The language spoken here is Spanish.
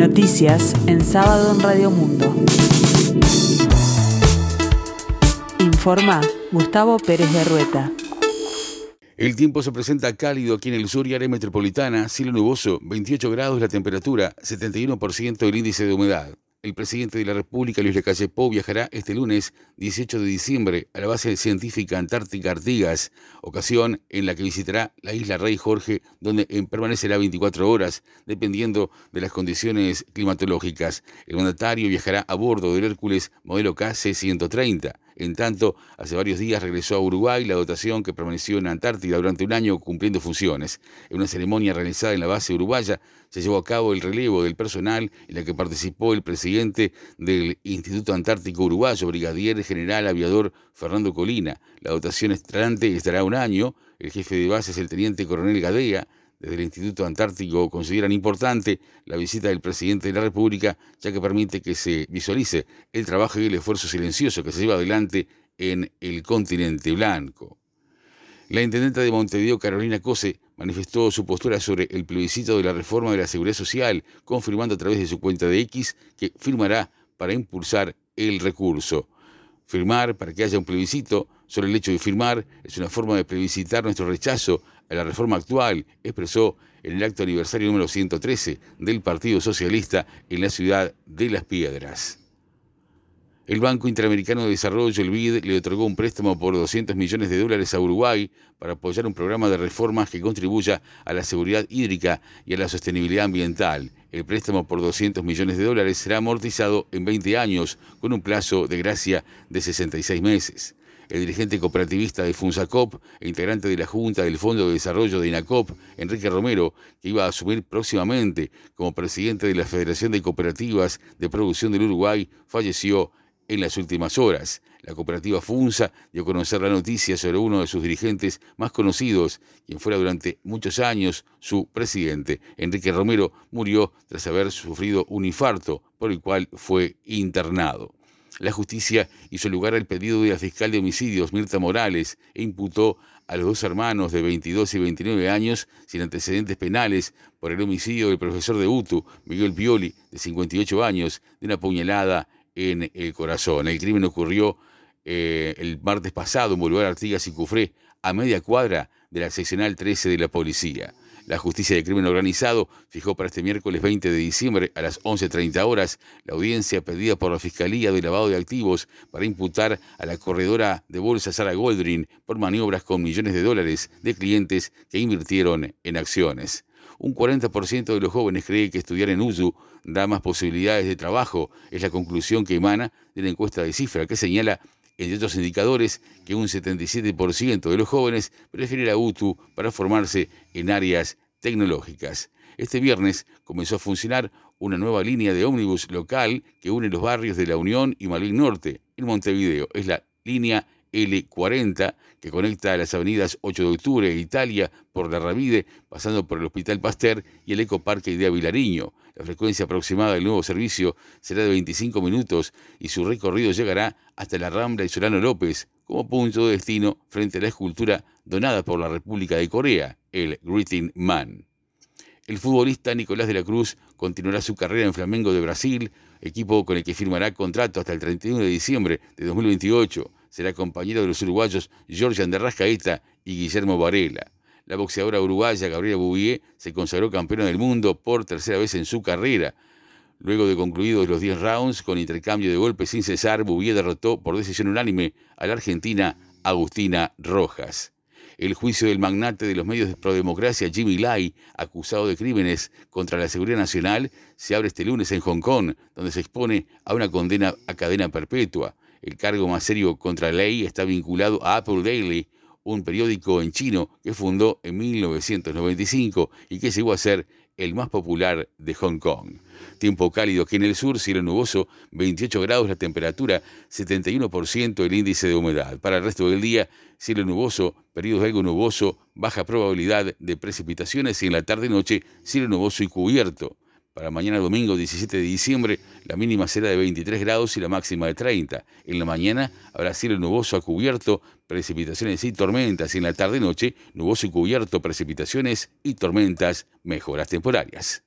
Noticias en sábado en Radio Mundo. Informa Gustavo Pérez de Rueta. El tiempo se presenta cálido aquí en el sur y área metropolitana, cielo nuboso, 28 grados la temperatura, 71% el índice de humedad. El presidente de la República, Luis Lacalle Pou, viajará este lunes 18 de diciembre a la base científica antártica Artigas, ocasión en la que visitará la isla Rey Jorge, donde permanecerá 24 horas, dependiendo de las condiciones climatológicas. El mandatario viajará a bordo del Hércules modelo KC-130. En tanto, hace varios días regresó a Uruguay la dotación que permaneció en Antártida durante un año cumpliendo funciones. En una ceremonia realizada en la base uruguaya se llevó a cabo el relevo del personal en la que participó el presidente del Instituto Antártico Uruguayo, brigadier general aviador Fernando Colina. La dotación estrante estará un año. El jefe de base es el teniente coronel Gadea desde el Instituto Antártico consideran importante la visita del presidente de la República, ya que permite que se visualice el trabajo y el esfuerzo silencioso que se lleva adelante en el continente blanco. La intendenta de Montevideo, Carolina Cose, manifestó su postura sobre el plebiscito de la reforma de la seguridad social, confirmando a través de su cuenta de X que firmará para impulsar el recurso. Firmar para que haya un plebiscito, solo el hecho de firmar es una forma de plebiscitar nuestro rechazo a la reforma actual, expresó en el acto aniversario número 113 del Partido Socialista en la ciudad de Las Piedras. El Banco Interamericano de Desarrollo, el BID, le otorgó un préstamo por 200 millones de dólares a Uruguay para apoyar un programa de reformas que contribuya a la seguridad hídrica y a la sostenibilidad ambiental. El préstamo por 200 millones de dólares será amortizado en 20 años con un plazo de gracia de 66 meses. El dirigente cooperativista de FUNSACOP e integrante de la Junta del Fondo de Desarrollo de INACOP, Enrique Romero, que iba a asumir próximamente como presidente de la Federación de Cooperativas de Producción del Uruguay, falleció en las últimas horas. La cooperativa FUNSA dio a conocer la noticia sobre uno de sus dirigentes más conocidos, quien fuera durante muchos años su presidente. Enrique Romero murió tras haber sufrido un infarto, por el cual fue internado. La justicia hizo lugar al pedido de la fiscal de homicidios, Mirta Morales, e imputó a los dos hermanos de 22 y 29 años sin antecedentes penales por el homicidio del profesor de UTU, Miguel Pioli, de 58 años, de una puñalada en el corazón. El crimen ocurrió eh, el martes pasado en Boulevard Artigas y Cufré, a media cuadra de la seccional 13 de la policía. La Justicia de Crimen Organizado fijó para este miércoles 20 de diciembre a las 11.30 horas la audiencia pedida por la Fiscalía de Lavado de Activos para imputar a la corredora de bolsa Sara Goldrin por maniobras con millones de dólares de clientes que invirtieron en acciones. Un 40% de los jóvenes cree que estudiar en USU da más posibilidades de trabajo, es la conclusión que emana de la encuesta de cifra que señala entre otros indicadores, que un 77% de los jóvenes prefiere la UTU para formarse en áreas tecnológicas. Este viernes comenzó a funcionar una nueva línea de ómnibus local que une los barrios de La Unión y Malvin Norte, en Montevideo. Es la línea L40 que conecta a las avenidas 8 de Octubre e Italia por la Ravide, pasando por el Hospital Pasteur y el Ecoparque de Vilariño. La frecuencia aproximada del nuevo servicio será de 25 minutos y su recorrido llegará hasta la Rambla y Solano López como punto de destino frente a la escultura donada por la República de Corea, el Greeting Man. El futbolista Nicolás de la Cruz continuará su carrera en Flamengo de Brasil, equipo con el que firmará contrato hasta el 31 de diciembre de 2028 será compañero de los uruguayos Jorge Anderrascaeta y Guillermo Varela. La boxeadora uruguaya Gabriela Bouvier se consagró campeona del mundo por tercera vez en su carrera. Luego de concluidos los 10 rounds con intercambio de golpes sin cesar, Bouvier derrotó por decisión unánime a la argentina Agustina Rojas. El juicio del magnate de los medios de prodemocracia Jimmy Lai, acusado de crímenes contra la seguridad nacional, se abre este lunes en Hong Kong, donde se expone a una condena a cadena perpetua. El cargo más serio contra Ley está vinculado a Apple Daily, un periódico en chino que fundó en 1995 y que llegó a ser el más popular de Hong Kong. Tiempo cálido aquí en el sur, cielo nuboso, 28 grados la temperatura, 71% el índice de humedad. Para el resto del día, cielo nuboso, periodos algo nuboso, baja probabilidad de precipitaciones y en la tarde-noche, cielo nuboso y cubierto. Para mañana domingo 17 de diciembre, la mínima será de 23 grados y la máxima de 30. En la mañana habrá cielo nuboso a cubierto, precipitaciones y tormentas. Y en la tarde-noche, nuboso y cubierto, precipitaciones y tormentas, mejoras temporarias.